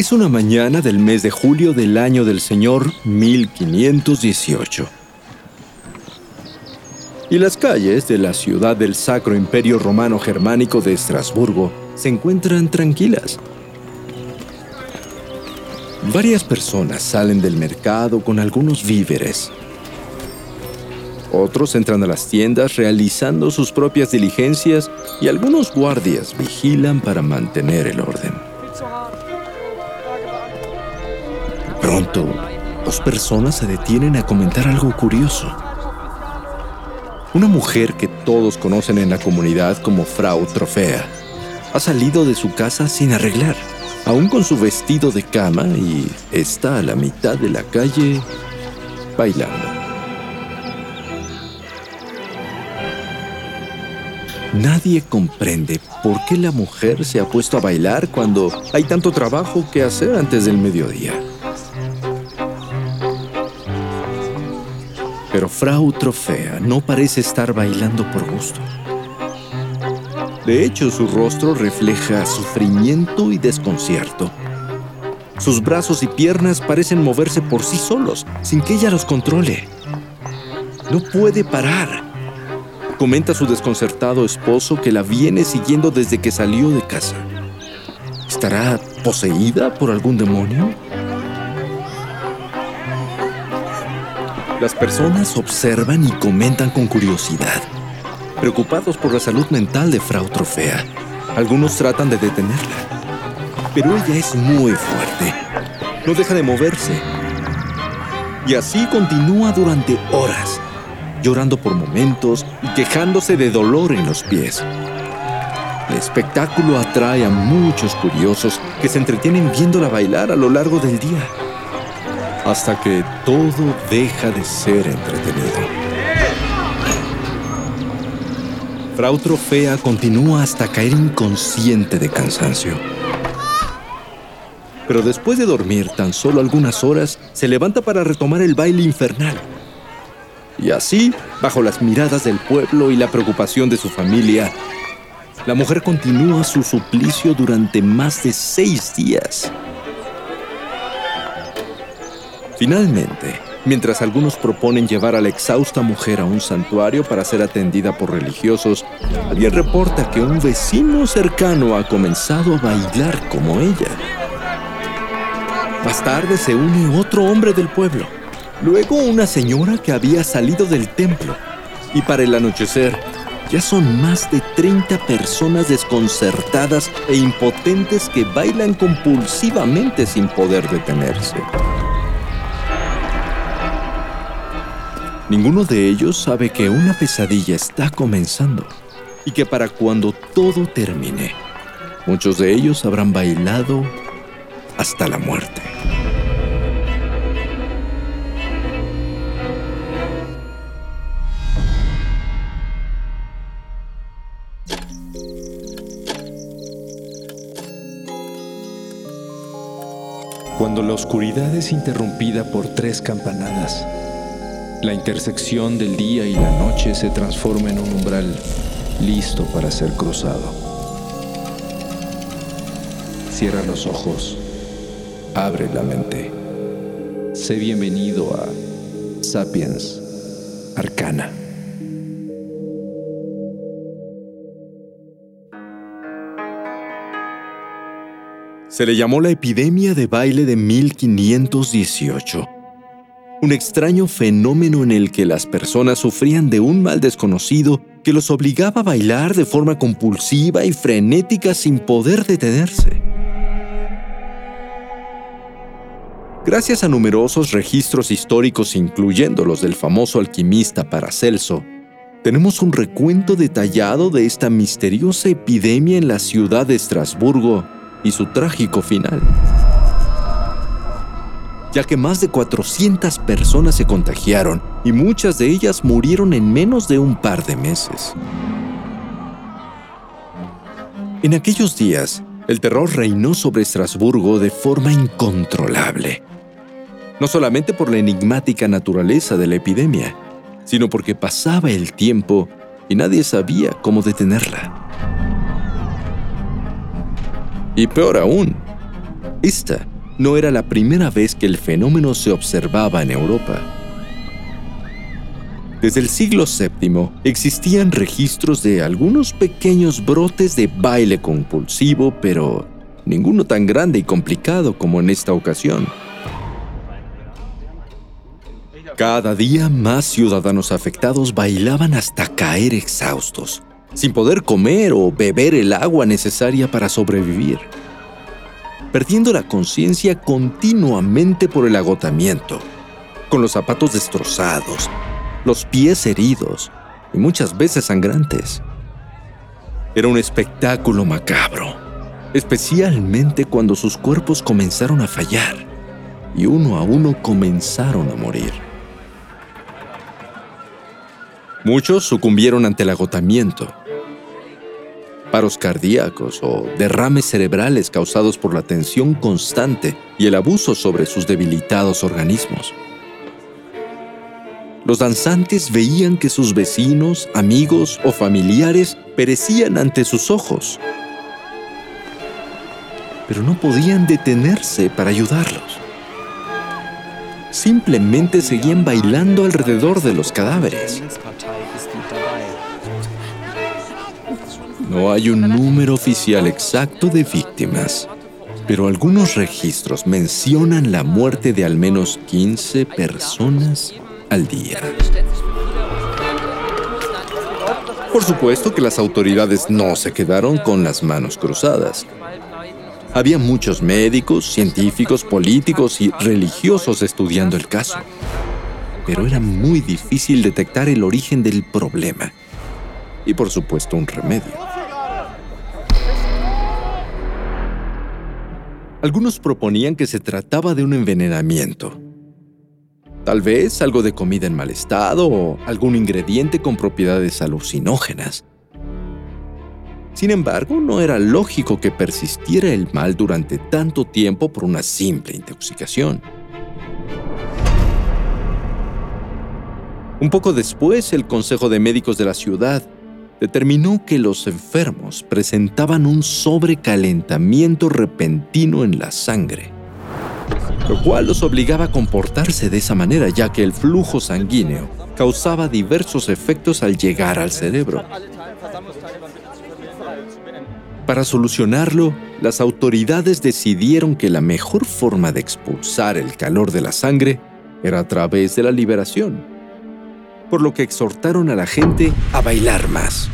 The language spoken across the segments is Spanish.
Es una mañana del mes de julio del año del Señor 1518. Y las calles de la ciudad del Sacro Imperio Romano Germánico de Estrasburgo se encuentran tranquilas. Varias personas salen del mercado con algunos víveres. Otros entran a las tiendas realizando sus propias diligencias y algunos guardias vigilan para mantener el orden. Pronto, dos personas se detienen a comentar algo curioso. Una mujer que todos conocen en la comunidad como Frau Trofea ha salido de su casa sin arreglar, aún con su vestido de cama y está a la mitad de la calle bailando. Nadie comprende por qué la mujer se ha puesto a bailar cuando hay tanto trabajo que hacer antes del mediodía. Frau Trofea no parece estar bailando por gusto. De hecho, su rostro refleja sufrimiento y desconcierto. Sus brazos y piernas parecen moverse por sí solos, sin que ella los controle. No puede parar. Comenta su desconcertado esposo que la viene siguiendo desde que salió de casa. ¿Estará poseída por algún demonio? Las personas observan y comentan con curiosidad, preocupados por la salud mental de Frau Trofea. Algunos tratan de detenerla, pero ella es muy fuerte. No deja de moverse. Y así continúa durante horas, llorando por momentos y quejándose de dolor en los pies. El espectáculo atrae a muchos curiosos que se entretienen viéndola bailar a lo largo del día hasta que todo deja de ser entretenido. Frau Trofea continúa hasta caer inconsciente de cansancio. Pero después de dormir tan solo algunas horas, se levanta para retomar el baile infernal. Y así, bajo las miradas del pueblo y la preocupación de su familia, la mujer continúa su suplicio durante más de seis días. Finalmente, mientras algunos proponen llevar a la exhausta mujer a un santuario para ser atendida por religiosos, alguien reporta que un vecino cercano ha comenzado a bailar como ella. Más tarde se une otro hombre del pueblo, luego una señora que había salido del templo, y para el anochecer ya son más de 30 personas desconcertadas e impotentes que bailan compulsivamente sin poder detenerse. Ninguno de ellos sabe que una pesadilla está comenzando y que para cuando todo termine, muchos de ellos habrán bailado hasta la muerte. Cuando la oscuridad es interrumpida por tres campanadas, la intersección del día y la noche se transforma en un umbral listo para ser cruzado. Cierra los ojos, abre la mente. Sé bienvenido a Sapiens Arcana. Se le llamó la epidemia de baile de 1518 un extraño fenómeno en el que las personas sufrían de un mal desconocido que los obligaba a bailar de forma compulsiva y frenética sin poder detenerse. Gracias a numerosos registros históricos, incluyendo los del famoso alquimista Paracelso, tenemos un recuento detallado de esta misteriosa epidemia en la ciudad de Estrasburgo y su trágico final ya que más de 400 personas se contagiaron y muchas de ellas murieron en menos de un par de meses. En aquellos días, el terror reinó sobre Estrasburgo de forma incontrolable, no solamente por la enigmática naturaleza de la epidemia, sino porque pasaba el tiempo y nadie sabía cómo detenerla. Y peor aún, esta no era la primera vez que el fenómeno se observaba en Europa. Desde el siglo VII existían registros de algunos pequeños brotes de baile compulsivo, pero ninguno tan grande y complicado como en esta ocasión. Cada día más ciudadanos afectados bailaban hasta caer exhaustos, sin poder comer o beber el agua necesaria para sobrevivir perdiendo la conciencia continuamente por el agotamiento, con los zapatos destrozados, los pies heridos y muchas veces sangrantes. Era un espectáculo macabro, especialmente cuando sus cuerpos comenzaron a fallar y uno a uno comenzaron a morir. Muchos sucumbieron ante el agotamiento paros cardíacos o derrames cerebrales causados por la tensión constante y el abuso sobre sus debilitados organismos. Los danzantes veían que sus vecinos, amigos o familiares perecían ante sus ojos, pero no podían detenerse para ayudarlos. Simplemente seguían bailando alrededor de los cadáveres. No hay un número oficial exacto de víctimas, pero algunos registros mencionan la muerte de al menos 15 personas al día. Por supuesto que las autoridades no se quedaron con las manos cruzadas. Había muchos médicos, científicos, políticos y religiosos estudiando el caso. Pero era muy difícil detectar el origen del problema y por supuesto un remedio. Algunos proponían que se trataba de un envenenamiento. Tal vez algo de comida en mal estado o algún ingrediente con propiedades alucinógenas. Sin embargo, no era lógico que persistiera el mal durante tanto tiempo por una simple intoxicación. Un poco después, el Consejo de Médicos de la ciudad determinó que los enfermos presentaban un sobrecalentamiento repentino en la sangre, lo cual los obligaba a comportarse de esa manera ya que el flujo sanguíneo causaba diversos efectos al llegar al cerebro. Para solucionarlo, las autoridades decidieron que la mejor forma de expulsar el calor de la sangre era a través de la liberación por lo que exhortaron a la gente a bailar más.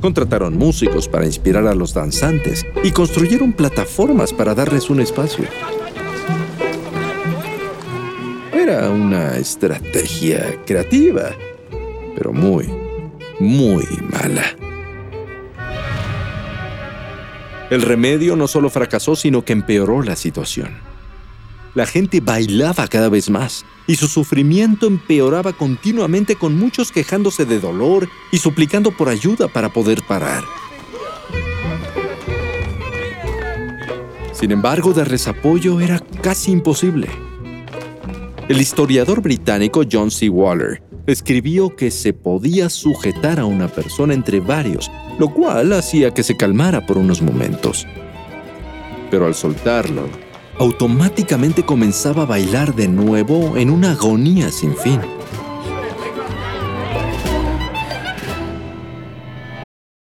Contrataron músicos para inspirar a los danzantes y construyeron plataformas para darles un espacio. Era una estrategia creativa, pero muy, muy mala. El remedio no solo fracasó, sino que empeoró la situación la gente bailaba cada vez más y su sufrimiento empeoraba continuamente con muchos quejándose de dolor y suplicando por ayuda para poder parar. Sin embargo, darles apoyo era casi imposible. El historiador británico John C. Waller escribió que se podía sujetar a una persona entre varios, lo cual hacía que se calmara por unos momentos. Pero al soltarlo, automáticamente comenzaba a bailar de nuevo en una agonía sin fin.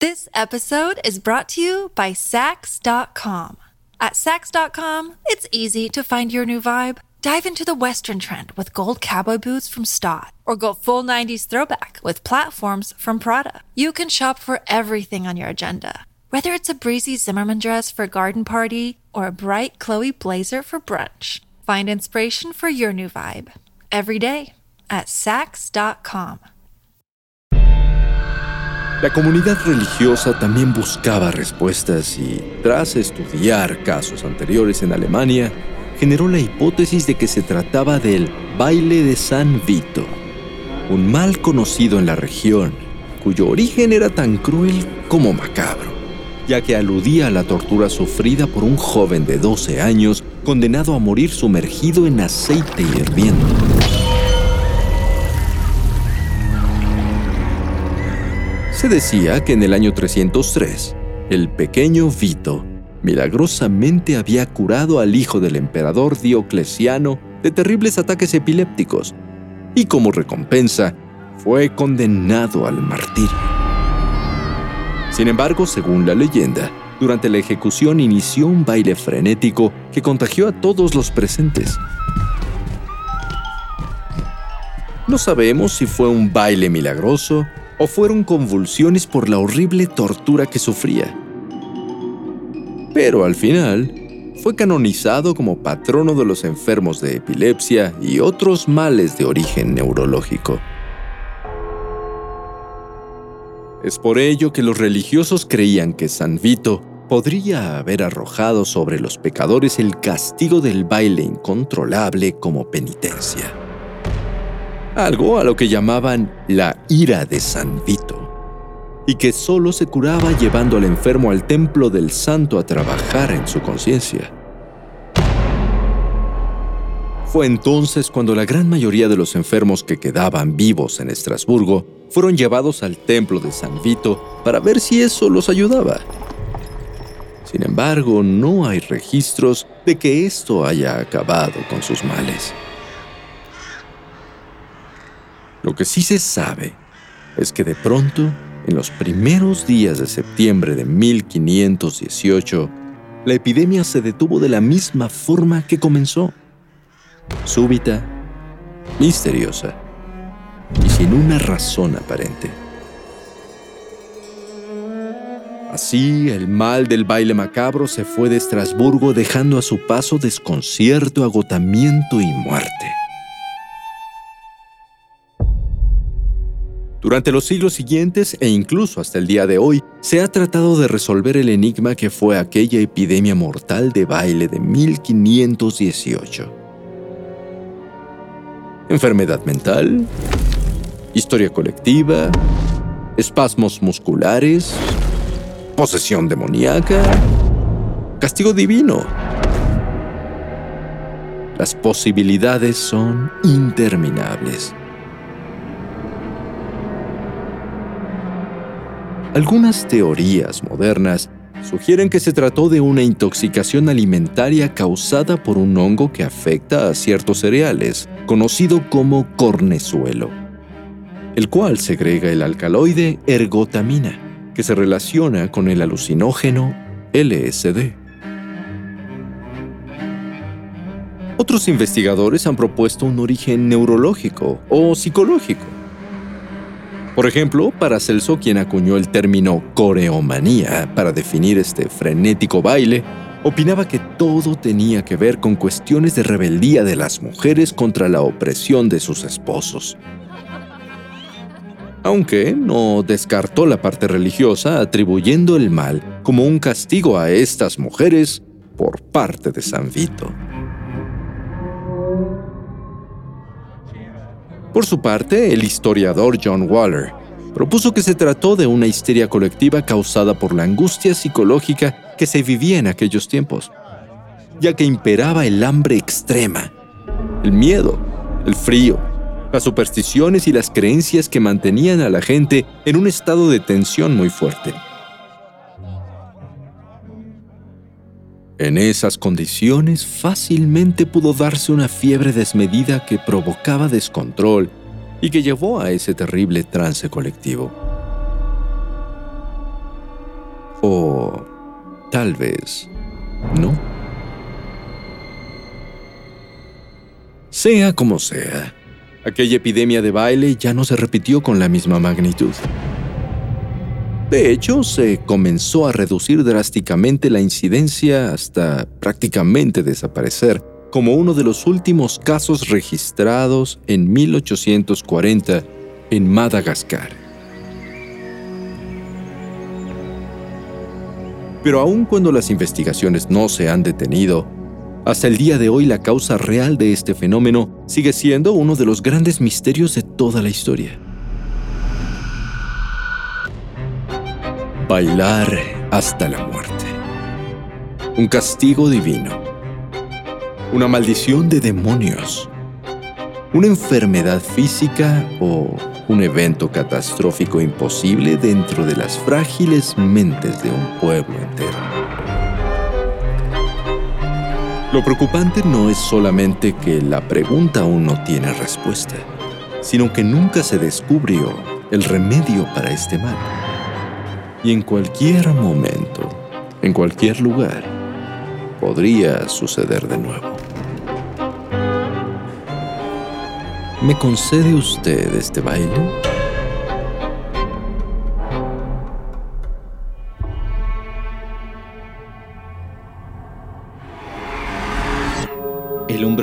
This episode is brought to you by Sax.com. At Sax.com, it's easy to find your new vibe. Dive into the Western trend with gold cowboy boots from Stott, or go full 90s throwback with platforms from Prada. You can shop for everything on your agenda, whether it's a breezy Zimmerman dress for a garden party or a bright Chloe blazer for brunch. Find inspiration for your new vibe every day at Sax.com. La comunidad religiosa también buscaba respuestas y, tras estudiar casos anteriores en Alemania, generó la hipótesis de que se trataba del baile de San Vito, un mal conocido en la región, cuyo origen era tan cruel como macabro, ya que aludía a la tortura sufrida por un joven de 12 años condenado a morir sumergido en aceite hirviendo. Se decía que en el año 303, el pequeño Vito milagrosamente había curado al hijo del emperador Diocleciano de terribles ataques epilépticos y como recompensa fue condenado al martirio. Sin embargo, según la leyenda, durante la ejecución inició un baile frenético que contagió a todos los presentes. No sabemos si fue un baile milagroso o fueron convulsiones por la horrible tortura que sufría. Pero al final, fue canonizado como patrono de los enfermos de epilepsia y otros males de origen neurológico. Es por ello que los religiosos creían que San Vito podría haber arrojado sobre los pecadores el castigo del baile incontrolable como penitencia algo a lo que llamaban la ira de San Vito, y que solo se curaba llevando al enfermo al templo del santo a trabajar en su conciencia. Fue entonces cuando la gran mayoría de los enfermos que quedaban vivos en Estrasburgo fueron llevados al templo de San Vito para ver si eso los ayudaba. Sin embargo, no hay registros de que esto haya acabado con sus males. Lo que sí se sabe es que de pronto, en los primeros días de septiembre de 1518, la epidemia se detuvo de la misma forma que comenzó. Súbita, misteriosa y sin una razón aparente. Así, el mal del baile macabro se fue de Estrasburgo dejando a su paso desconcierto, agotamiento y muerte. Durante los siglos siguientes e incluso hasta el día de hoy, se ha tratado de resolver el enigma que fue aquella epidemia mortal de baile de 1518. Enfermedad mental, historia colectiva, espasmos musculares, posesión demoníaca, castigo divino. Las posibilidades son interminables. Algunas teorías modernas sugieren que se trató de una intoxicación alimentaria causada por un hongo que afecta a ciertos cereales, conocido como cornezuelo, el cual segrega el alcaloide ergotamina, que se relaciona con el alucinógeno LSD. Otros investigadores han propuesto un origen neurológico o psicológico por ejemplo, Paracelso, quien acuñó el término coreomanía para definir este frenético baile, opinaba que todo tenía que ver con cuestiones de rebeldía de las mujeres contra la opresión de sus esposos. Aunque no descartó la parte religiosa atribuyendo el mal como un castigo a estas mujeres por parte de San Vito. Por su parte, el historiador John Waller propuso que se trató de una histeria colectiva causada por la angustia psicológica que se vivía en aquellos tiempos, ya que imperaba el hambre extrema, el miedo, el frío, las supersticiones y las creencias que mantenían a la gente en un estado de tensión muy fuerte. En esas condiciones fácilmente pudo darse una fiebre desmedida que provocaba descontrol y que llevó a ese terrible trance colectivo. O tal vez no. Sea como sea, aquella epidemia de baile ya no se repitió con la misma magnitud. De hecho, se comenzó a reducir drásticamente la incidencia hasta prácticamente desaparecer, como uno de los últimos casos registrados en 1840 en Madagascar. Pero aun cuando las investigaciones no se han detenido, hasta el día de hoy la causa real de este fenómeno sigue siendo uno de los grandes misterios de toda la historia. Bailar hasta la muerte. Un castigo divino. Una maldición de demonios. Una enfermedad física o un evento catastrófico imposible dentro de las frágiles mentes de un pueblo entero. Lo preocupante no es solamente que la pregunta aún no tiene respuesta, sino que nunca se descubrió el remedio para este mal. Y en cualquier momento, en cualquier lugar, podría suceder de nuevo. ¿Me concede usted este baile?